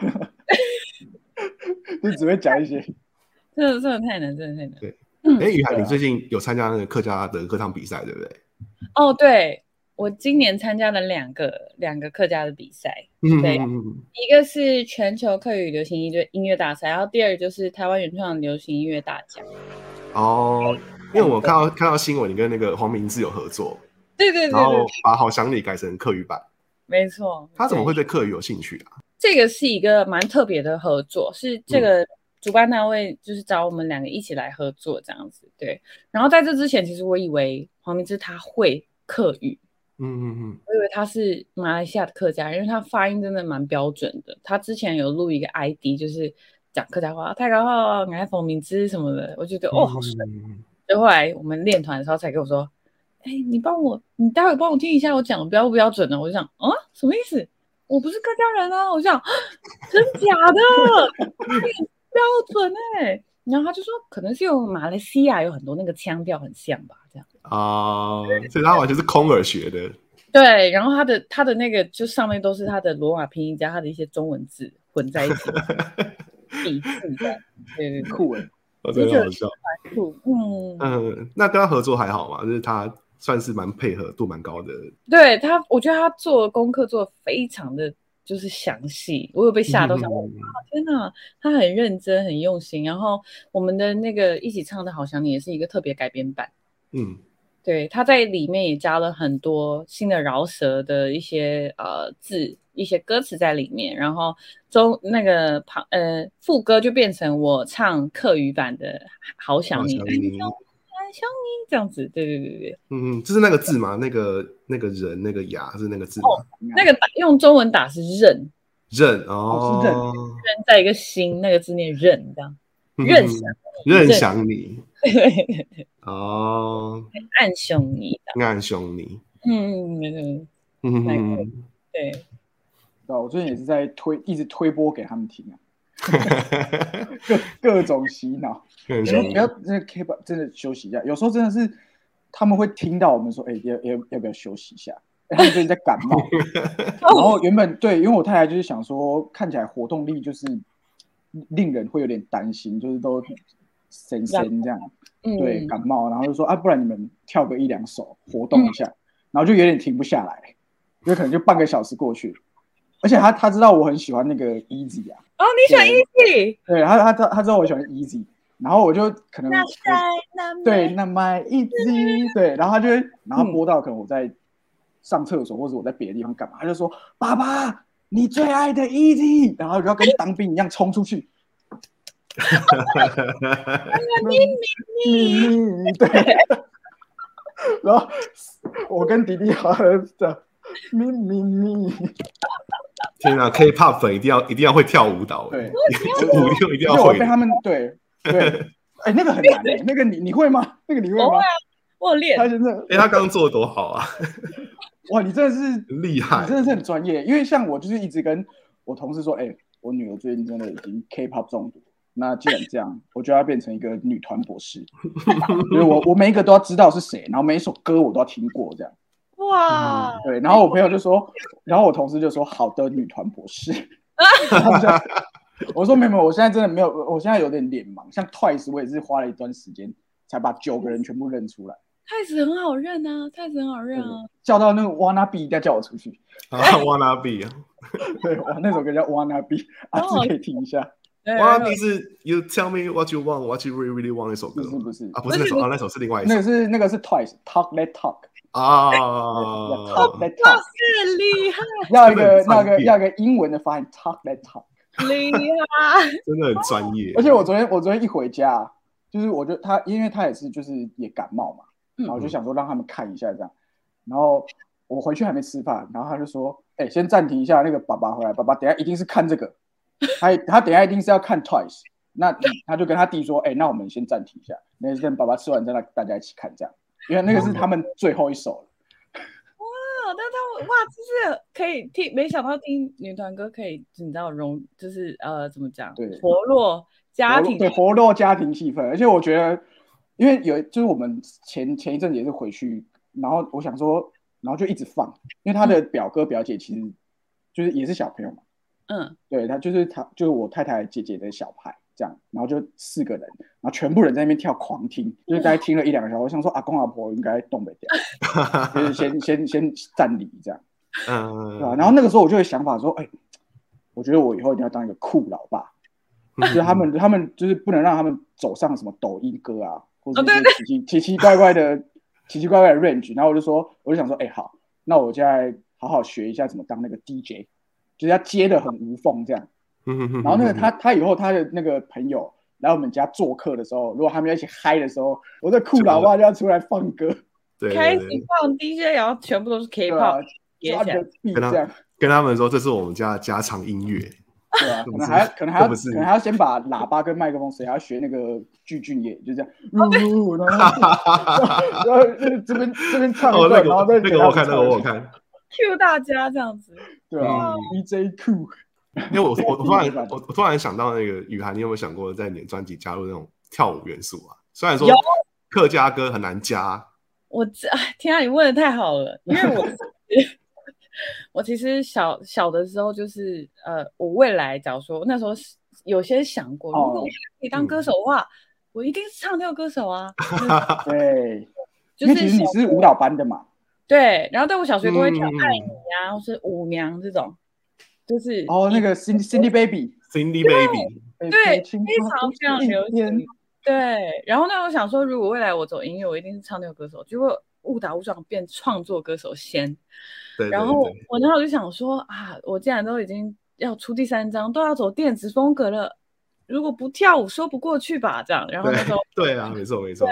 就只会讲一些。真的真的太难，真的太难。对嗯哎，雨涵，你最近有参加那个客家的歌唱比赛，对不对？哦，对我今年参加了两个两个客家的比赛，嗯对一个是全球客语流行音乐音乐大赛，然后第二个就是台湾原创流行音乐大奖。哦，因为我看到看到新闻，你跟那个黄明志有合作，对对对然后，把《好想你》改成客语版，没错。他怎么会对对客语有兴趣啊？这个是一个蛮特别的合作，是嗯这个主办单位就是找我们两个一起来合作这样子。对，然后在这之前，其实我以为黄明志他会客语，嗯嗯嗯，我以为他是马来西亚的客家人，因为他发音真的蛮标准的。他之前有录一个 ID，就是讲客家话，太高号、爱冯明之什么的，我觉得哦好帅。嗯嗯嗯所以后来我们练团的时候才跟我说，哎，你帮我，你待会帮我听一下我讲的标不标准呢？我就想啊，什么意思？我不是客家人啊！我就想，真假的？标准哎、然后他就说，可能是有马来西亚有很多那个腔调很像吧，这样。啊，所以他完全是空耳学的。对，然后他的他的那个就上面都是他的罗马拼音加他的一些中文字混在一起，笔字这样。对酷哎，我真的好笑。酷，嗯，嗯，那跟他合作还好嘛？就是他算是蛮配合度蛮高的。对他，我觉得他做功课做的非常的就是详细，我有被吓到，想天哪，他很认真很用心。然后我们的那个一起唱的好想你也是一个特别改编版。嗯对，他在里面也加了很多新的饶舌的一些呃字、一些歌词在里面，然后中那个旁呃副歌就变成我唱客语版的《好想你》，好想你哎想你这样子，对对对对，嗯嗯，就是那个字嘛，那个那个人那个牙是那个字吗？那个打用中文打是认，认哦是任。哦，认在一个心，那个字念认这样，嗯任想任想你 哦，暗凶你暗凶你。嗯，那个嗯嗯嗯对，对？我最近也是在推，一直推播给他们听啊，各各种洗脑。嗯，你说不要真的 K 吧，真的休息一下。有时候真的是他们会听到我们说，哎、要要要不要休息一下？哎他们最近在感冒，然后原本对，因为我太太就是想说，看起来活动力就是令人会有点担心，就是都神神这样，嗯，对，感冒，然后就说啊，不然你们跳个一两首活动一下，然后就有点停不下来，因为可能就半个小时过去，而且他他知道我很喜欢那个 Easy 啊，哦，你喜欢 Easy，对他他他他知道我喜欢 Easy，然后我就可能对，那么 Easy 对，然后他就会然后播到可能我在上厕所或者我在别的地方干嘛，他就说爸爸你最爱的 Easy，然后就要跟当兵一样冲出去，咪咪对，然后我跟弟弟好像的咪咪咪，天啊！K-pop 粉一定要一定要会跳舞蹈，对，舞就一定要会被。他们对对，哎，那个很难哎，那个你你会吗？那个你会吗我会？啊，我有练他，真的哎，他刚刚做的多好啊，哇，你真的是很厉害你真的是很专业，因为像我就是一直跟我同事说，哎、我女儿最近真的已经 K-pop 中毒。那既然这样，我就要变成一个女团博士，因为我我每一个都要知道是谁，然后每一首歌我都要听过，这样哇，对。然后我朋友就说，然后我同事就说，好的女团博士。我说没有没有，我现在真的没有，我现在有点脸盲。像 Twice，我也是花了一段时间才把九个人全部认出来。太子很好认啊，太子很好认啊。叫到那个 wanna be 一定要叫我出去。啊，wanna be 啊 对，哇，那首歌叫 wanna be，阿哦志可以听一下。对，wanna be 是 you tell me what you want, what you really really want 那首歌。不是不是，啊，不是那首啊，那首是另外一首。那个是那个是 Twice Talk Let Talk，啊。Talk Let Talk，是，厉害。要一个那个要一个英文的发音。Talk Let Talk。厉害！真的很专业。而且我昨天我昨天一回家，就是我就他，因为他也是就是也感冒嘛，嗯。然后我就想说让他们看一下这样，然后我回去还没吃饭，然后他就说，哎、先暂停一下，那个爸爸回来，爸爸等下一定是看这个，他他等一下一定是要看 Twice，那他就跟他弟说，哎、那我们先暂停一下，那等爸爸吃完再让大家一起看这样，因为那个是他们最后一首了。哦，但他们哇，就是可以听，没想到听女团歌可以，你知道融，就是呃，怎么讲对，活络家庭对活络家庭气氛，而且我觉得，因为有就是我们前前一阵子也是回去，然后我想说，然后就一直放，因为他的表哥表姐其实就是也是小朋友嘛，嗯，对他就是他就是我太太姐姐的小孩这样，然后就四个人，然后全部人在那边跳狂听，就是大概听了一两个小时，我想说阿公阿婆应该动不掉，就是先先先暂离这样，对吧、嗯，然后那个时候我就有想法说，哎、我觉得我以后一定要当一个酷老爸。就是他们，他们就是不能让他们走上什么抖音歌啊，或者是奇奇奇奇怪怪的、奇奇怪怪的 range。然后我就说，我就想说，哎、好，那我现在好好学一下怎么当那个 DJ，就是他接的很无缝这样。然然后那个他他以后他的那个朋友来我们家做客的时候，如果他们要一起嗨的时候，我的酷老爸就要出来放歌，对开始放 DJ，然后全部都是 K-pop，？跟他们说这是我们家的家常音乐，对啊，可能还要可能还要可能还要先把喇叭跟麦克风，谁还要学那个巨俊晔，就这样，然后 然后这边这边唱那段，然后那个我看，那个我看，Q 大家这样子。对啊嗯，DJ 酷，因为我我我突然 我我突然想到那个雨涵，你有没有想过在你的专辑加入那种跳舞元素啊？虽然说有。客家歌很难加，我这哎天啊，你问的太好了，因为我 我其实小小的时候就是呃，我未来假如说那时候是有些想过，如果我可以当歌手的话，我一定是唱跳歌手啊，对，就是因为其实你是舞蹈班的嘛，对，然后在我小学都会跳嗯爱你啊，或是舞娘这种，就是哦，那个 Cindy Cindy Baby，Cindy Baby，对非常非常流行。对，然后呢，我想说，如果未来我走音乐，我一定是唱那个歌手。结果误打误撞变创作歌手先。对，对然后我那时候就想说啊，我既然都已经要出第三张，都要走电子风格了，如果不跳舞说不过去吧？这样，然后那时候对啊，没错没错，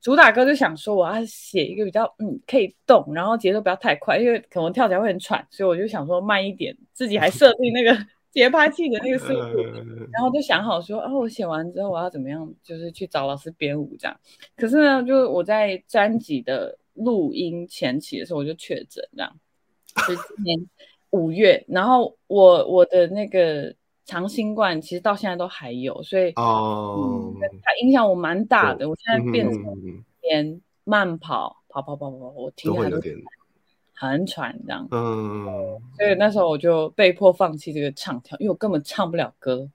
主打歌就想说我要写一个比较嗯可以动，然后节奏不要太快，因为可能跳起来会很喘，所以我就想说慢一点，自己还设定那个 节拍器的那个速度。呃然后就想好说，哦，我写完之后我要怎么样，就是去找老师编舞这样。可是呢，就是我在专辑的录音前期的时候，我就确诊这样，就是今年五月，然后我我的那个长新冠其实到现在都还有，所以哦，它影响我蛮大的。我现在变成连慢跑，跑跑跑跑跑，我听它有点，很喘这样。嗯，所以那时候我就被迫放弃这个唱跳，因为我根本唱不了歌。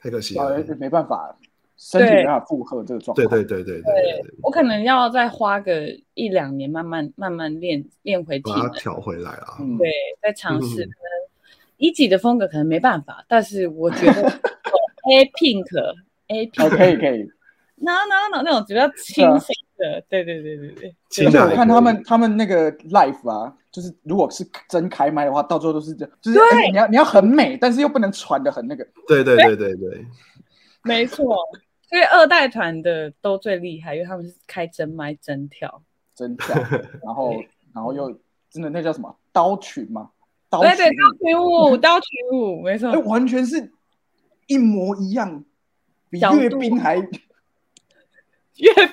太可惜呃了，没办法，身体对没办法负荷这个状态，对对对对对对，我可能要再花个一两年，慢慢慢慢练练回体能，把它调回来啊，嗯，对，再尝试。嗯可能一级的风格可能没办法，但是我觉得 A Pink A 哦，Pink 可以可以，no no no 那种比较清新的，对对对对对，而且我看他们他们那个 live 啊，就是如果是真开麦的话，到最后都是这样，就是对。哎你要你要很美，但是又不能传的很那个，对对对对对，没错。所以二代团的都最厉害，因为他们是开真麦真跳，真跳，然后然后又真的那叫什么？刀群吗？刀对对，刀群舞，刀群舞，没错哎，，完全是一模一样，比 阅兵还阅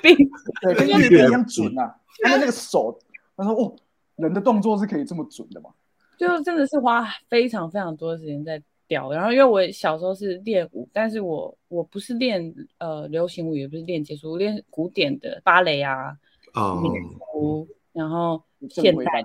兵，对，跟 阅兵一样准啊！他的那个手，他说哦，人的动作是可以这么准的吗？就真的是花非常非常多的时间在雕。然后因为我小时候是练舞，但是我我不是练呃流行舞，也不是练街舞，我练古典的芭蕾啊、哦，民族，然后现代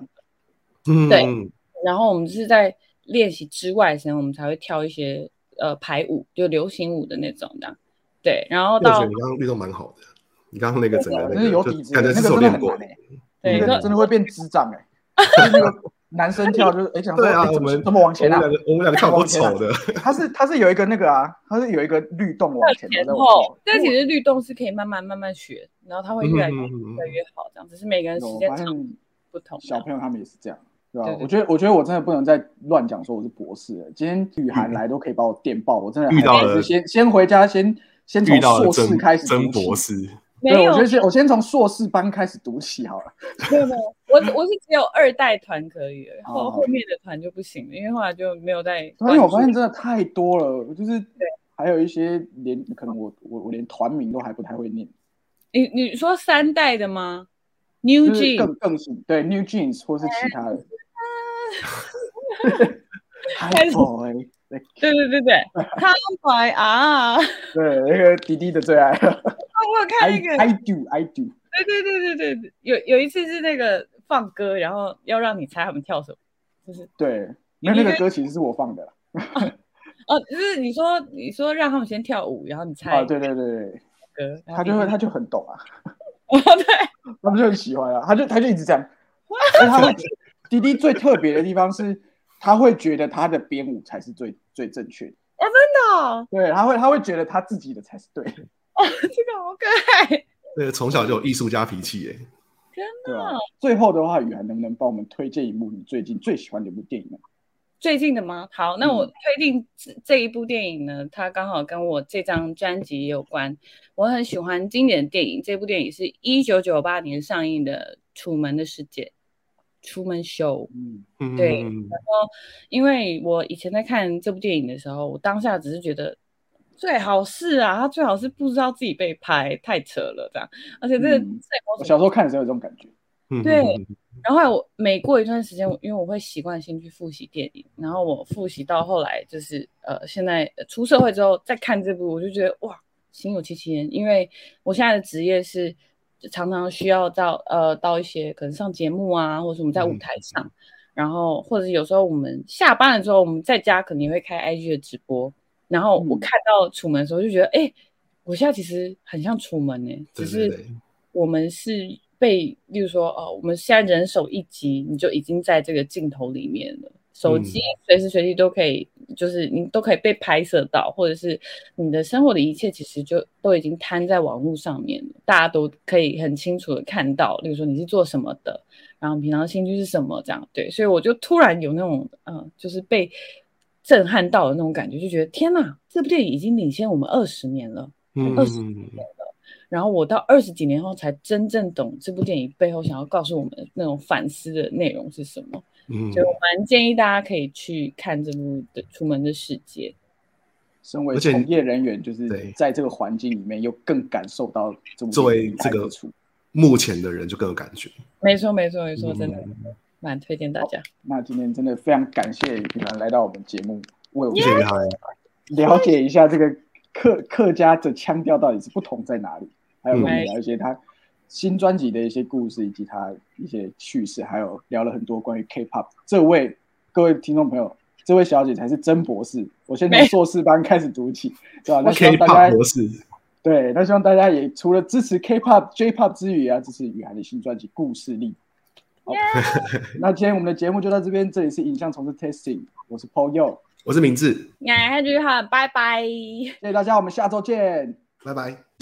嗯对嗯然后我们是在练习之外的时间，我们才会跳一些呃排舞，就流行舞的那种的。对，然后到我觉得你刚刚律动蛮好的，你刚刚那个整个那真是有个，底子，感觉那个真的是有练过很难。哎，对，那个真的会变智障哎。就是那个男生跳就是哎，想说对啊，哎怎么我们怎么往前啊我们？两个我们两个跳多丑的，他是他是有一个那个啊，他是有一个律动往前，前然后再往后，但其实律动是可以慢慢慢慢学，然后他会越来越越来越好，这样只是每个人前。时间长不同。小朋友他们也是这样，对吧对？对我觉得，我觉得我真的不能再乱讲说我是博士了。今天雨涵来都可以把我电爆，我真的遇到了先先回家，先先从硕士真开始真博。士，没有我觉得先我先从硕士班开始读起好了。没有没有，我我是只有二代团可以了，后哦后面的团就不行了，因为后来就没有再因为我发现真的太多了，就是还有一些连可能我我我连团名都还不太会念，你你说三代的吗？New Jeans 更更是对 New Jeans 或是其他的。开 Hi 始 boy，对对对对对，Come by 啊！对，那个迪迪的最爱。有看那个，I do I do。对对对对对，有有一次是那个放歌，然后要让你猜他们跳什么，就是对，没有那个歌其实是我放的啦。哦，就是你说你说让他们先跳舞，然后你猜啊，对对对对，歌，他就会他就很懂啊，哦对，他们就很喜欢啊，他就他就一直这样，他会迪迪最特别的地方是，他会觉得他的编舞才是最最正确的，真的哦，对，他会他会觉得他自己的才是对的，哦这个好可爱，对，从小就有艺术家脾气耶。对吧？最后的话，雨涵能不能帮我们推荐一部你最近最喜欢的一部电影呢？最近的吗？好，那我嗯推荐这这一部电影呢，它刚好跟我这张专辑也有关。我很喜欢经典的电影，这部电影是一九九八年上映的《楚门的世界》（Truman Show）。嗯，嗯对嗯因为我以前在看这部电影的时候，我当下只是觉得最好是啊，他最好是不知道自己被拍，太扯了这样。而且这个嗯。最好我小时候看的时候有这种感觉，嗯对然后后来我每过一段时间，因为我会习惯性去复习电影，然后我复习到后来就是呃，现在呃出社会之后再看这部，我就觉得哇，心有戚戚焉，因为我现在的职业是常常需要到呃到一些可能上节目啊，或者是我们在舞嗯台上，然后或者有时候我们下班了之后，我们在家肯定会开 IG 的直播，然后我嗯。看到楚门的时候就觉得，哎、我现在其实很像楚门呢、只是我们是被，例如说，哦，我们现在人手一机，你就已经在这个镜头里面了。手机随时随地都可以，就是你都可以被拍摄到，或者是你的生活的一切其实就都已经摊在网络上面了，大家都可以很清楚的看到。例如说你是做什么的，然后平常兴趣是什么，这样对。所以我就突然有那种，嗯、就是被震撼到的那种感觉，就觉得天哪，这部电影已经领先我们二十年了。嗯二十嗯嗯然后我到二十几年后才真正懂这部电影背后想要告诉我们那种反思的内容是什么，嗯所以我蛮建议大家可以去看这部的《出门的世界》。身为从业人员，就是在这个环境里面，又更感受到这种作为这个。目前的人就更有感觉。没错，没错，没错，真的嗯蛮推荐大家。那今天真的非常感谢雨兰来到我们节目，为我们了解一下这个客客家的腔调到底是不同在哪里，还有跟我们嗯聊一些他新专辑的一些故事，以及他一些趣事，还有聊了很多关于 K-pop。这位各位听众朋友，这位小姐才是真博士，我先从没硕士班开始读起，对吧？那希望大 K-pop 家博士，对，那希望大家也除了支持 K-pop、J-pop 之余，也要支持雨涵的新专辑《故事力》。好，那今天我们的节目就到这边，这里是影像重置 Testing，我是 Paul Yo，我是明志，哎，拜拜。谢谢大家，我们下周见。拜拜。